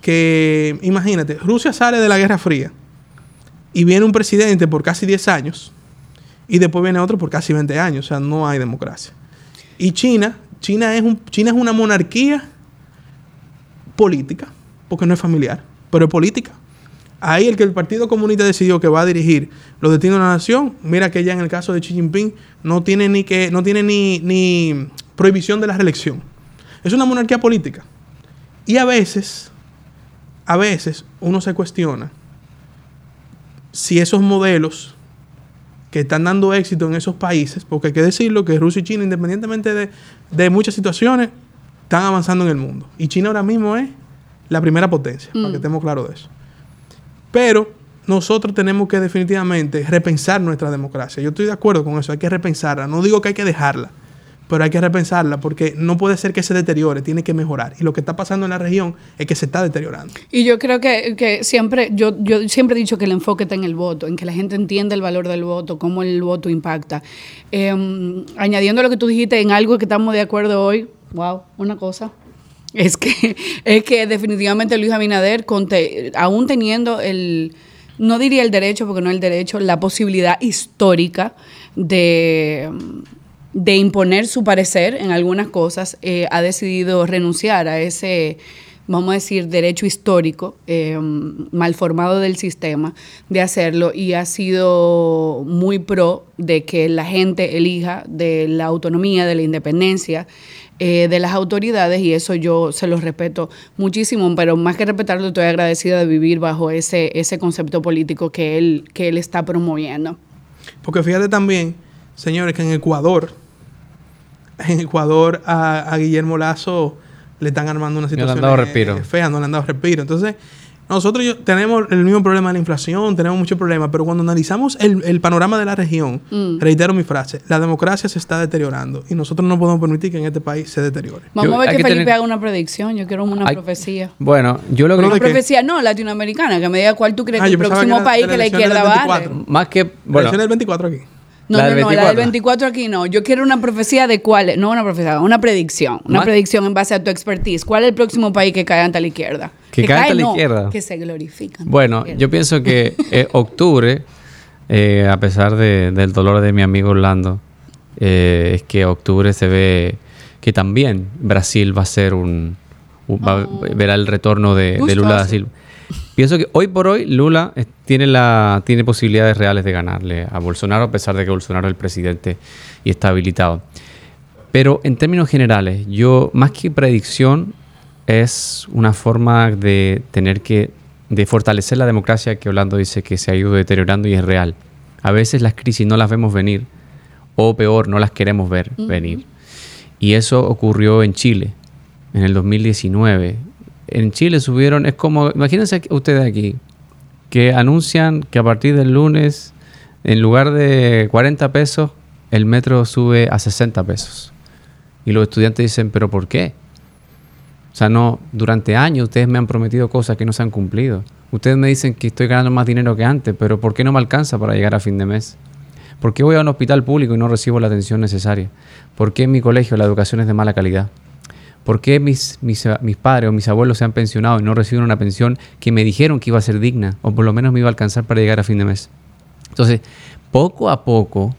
que imagínate, Rusia sale de la Guerra Fría y viene un presidente por casi 10 años y después viene otro por casi 20 años, o sea, no hay democracia. Y China, China es, un, China es una monarquía política, porque no es familiar, pero es política. Ahí el que el Partido Comunista decidió que va a dirigir los destinos de la nación, mira que ya en el caso de Xi Jinping no tiene ni que no tiene ni, ni prohibición de la reelección. Es una monarquía política. Y a veces, a veces uno se cuestiona si esos modelos que están dando éxito en esos países, porque hay que decirlo que Rusia y China, independientemente de, de muchas situaciones, están avanzando en el mundo. Y China ahora mismo es la primera potencia, para que estemos claros de eso. Pero nosotros tenemos que definitivamente repensar nuestra democracia. Yo estoy de acuerdo con eso, hay que repensarla. No digo que hay que dejarla, pero hay que repensarla porque no puede ser que se deteriore, tiene que mejorar. Y lo que está pasando en la región es que se está deteriorando. Y yo creo que, que siempre, yo, yo siempre he dicho que el enfoque está en el voto, en que la gente entienda el valor del voto, cómo el voto impacta. Eh, añadiendo lo que tú dijiste en algo que estamos de acuerdo hoy, wow, una cosa. Es que, es que definitivamente Luis Abinader, aún teniendo el, no diría el derecho, porque no el derecho, la posibilidad histórica de, de imponer su parecer en algunas cosas, eh, ha decidido renunciar a ese, vamos a decir, derecho histórico eh, mal formado del sistema de hacerlo y ha sido muy pro de que la gente elija de la autonomía, de la independencia eh, de las autoridades y eso yo se los respeto muchísimo, pero más que respetarlo estoy agradecida de vivir bajo ese, ese concepto político que él, que él está promoviendo. Porque fíjate también, señores, que en Ecuador, en Ecuador a, a Guillermo Lazo le están armando una le han situación dado respiro. fea, no le han dado respiro. Entonces, nosotros yo- tenemos el mismo problema de la inflación, tenemos muchos problemas, pero cuando analizamos el, el panorama de la región, Mm. reitero mi frase, la democracia se está deteriorando y nosotros no podemos permitir que en este país se deteriore. Vamos Yo- a ver que que Felipe tener- haga una predicción, yo quiero una Hay- profecía. Bueno, yo lo que... ¿Pero Una profecía no latinoamericana, que me diga cuál tú crees Ah, que el próximo que país que la izquierda del barre. 24. Más que... Bueno, Bueno, el 24 aquí. No, La no, no, la del 24. 24 aquí no. Yo quiero una profecía de cuál, no una profecía, una predicción. Una Más- predicción en base a tu expertise. ¿Cuál es el próximo país que cae ante la izquierda? Que cae ante la no, izquierda. Que se glorifica. ante Bueno, yo pienso que eh, octubre, eh, a pesar de- del dolor de mi amigo Orlando, eh, es que octubre se ve que también Brasil va a ser un... un- va- Oh. verá el retorno de, de Lula da. Silva. Pienso que hoy por hoy Lula tiene, la, tiene posibilidades reales de ganarle a Bolsonaro, a pesar de que Bolsonaro es el presidente y está habilitado. Pero en términos generales, yo más que predicción es una forma de tener que de fortalecer la democracia que Orlando dice que se ha ido deteriorando y es real. A veces las crisis no las vemos venir o peor, no las queremos ver venir. Y eso ocurrió en Chile en el 2019. En Chile subieron, es como, imagínense ustedes aquí, que anuncian que a partir del lunes, en lugar de 40 pesos, el metro sube a 60 pesos. Y los estudiantes dicen, ¿pero por qué? O sea, no, durante años ustedes me han prometido cosas que no se han cumplido. Ustedes me dicen que estoy ganando más dinero que antes, pero ¿por qué no me alcanza para llegar a fin de mes? ¿Por qué voy a un hospital público y no recibo la atención necesaria? ¿Por qué en mi colegio la educación es de mala calidad? ¿Por qué mis, mis, mis padres o mis abuelos se han pensionado y no reciben una pensión que me dijeron que iba a ser digna o por lo menos me iba a alcanzar para llegar a fin de mes? Entonces, poco a poco,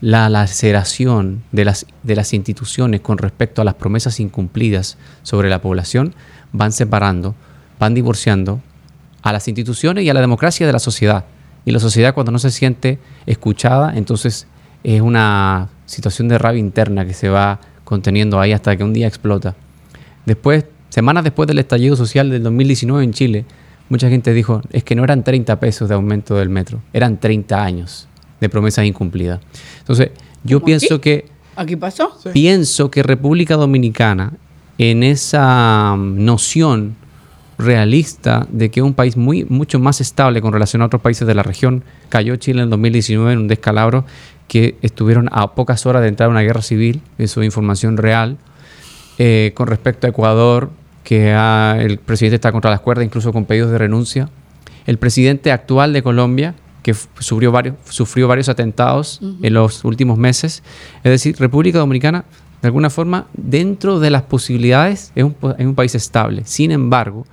la laceración de las, de las instituciones con respecto a las promesas incumplidas sobre la población van separando, van divorciando a las instituciones y a la democracia de la sociedad. Y la sociedad cuando no se siente escuchada, entonces es una situación de rabia interna que se va conteniendo ahí hasta que un día explota. Después, semanas después del estallido social del 2019 en Chile, mucha gente dijo, es que no eran 30 pesos de aumento del metro, eran 30 años de promesas incumplidas. Entonces, yo ¿Como pienso aquí? que ¿Aquí pasó? Pienso que República Dominicana, en esa mm, noción realista de que es un país muy, mucho más estable con relación a otros países de la región, cayó Chile en 2019 en un descalabro que estuvieron a pocas horas de entrar a una guerra civil, eso es información real. Eh, con respecto a Ecuador, que ha- el presidente está contra las cuerdas, incluso con pedidos de renuncia. El presidente actual de Colombia, que sufrió varios, sufrió varios atentados en los últimos meses. Es decir, República Dominicana, de alguna forma, dentro de las posibilidades, es un, es un país estable. Sin embargo,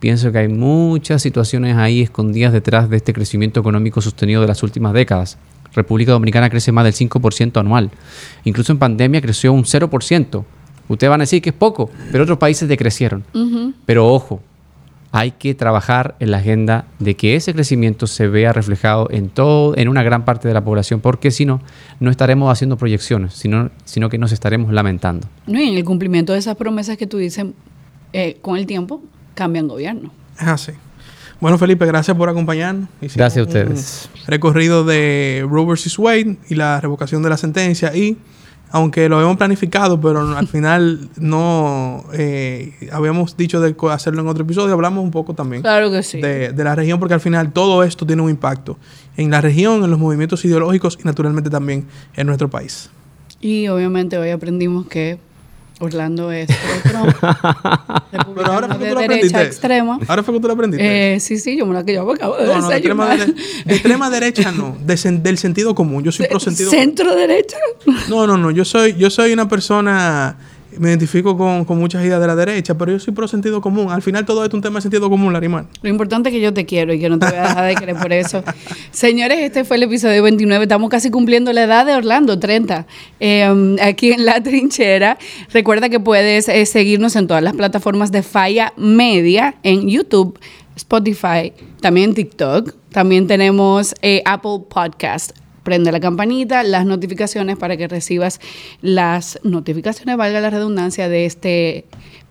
pienso que hay muchas situaciones ahí escondidas detrás de este crecimiento económico sostenido de las últimas décadas. República Dominicana crece más del 5% anual. Incluso en pandemia creció un 0%. Ustedes van a decir que es poco, pero otros países decrecieron. Pero ojo, hay que trabajar en la agenda de que ese crecimiento se vea reflejado en todo, en una gran parte de la población, porque si no, no estaremos haciendo proyecciones, sino, sino que nos estaremos lamentando. No, y en el cumplimiento de esas promesas que tú dices, eh, con el tiempo cambian gobierno. Es así. Bueno, Felipe, gracias por acompañarnos. Hicimos Gracias a un ustedes. Recorrido de Roe vs. Wade y la revocación de la sentencia. Y aunque lo habíamos planificado, pero al final no eh, habíamos dicho de hacerlo en otro episodio, hablamos un poco también Claro que sí. de, de la región, porque al final todo esto tiene un impacto en la región, en los movimientos ideológicos y naturalmente también en nuestro país. Y obviamente hoy aprendimos que Orlando es. Pero ahora fue que tú lo aprendiste. extrema. Ahora fue que tú lo aprendiste. Eh, sí, sí, yo me la que yo acabo de no, no, de extrema, desayunar. dere- de extrema derecha no, de sen- del sentido común. Yo soy pro sentido común. Centro derecha. No, no, no. Yo soy, yo soy una persona. Me identifico con, con muchas ideas de la derecha, pero yo soy pro sentido común. Al final todo esto es un tema de sentido común, Larimar. Lo importante es que yo te quiero y que no te voy a dejar de querer por eso. Señores, este fue el episodio 29. Estamos casi cumpliendo la edad de Orlando, 30. eh, aquí en La Trinchera. Recuerda que puedes eh, seguirnos en todas las plataformas de Falla Media, en YouTube, Spotify, también TikTok. También tenemos eh, Apple Podcast. Prende la campanita, las notificaciones para que recibas las notificaciones, valga la redundancia, de este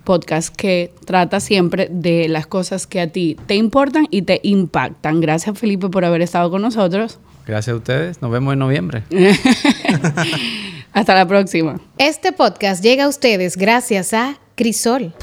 podcast que trata siempre de las cosas que a ti te importan y te impactan. Gracias Felipe por haber estado con nosotros. Gracias a ustedes. Nos vemos en noviembre. Hasta la próxima. Este podcast llega a ustedes gracias a Crisol.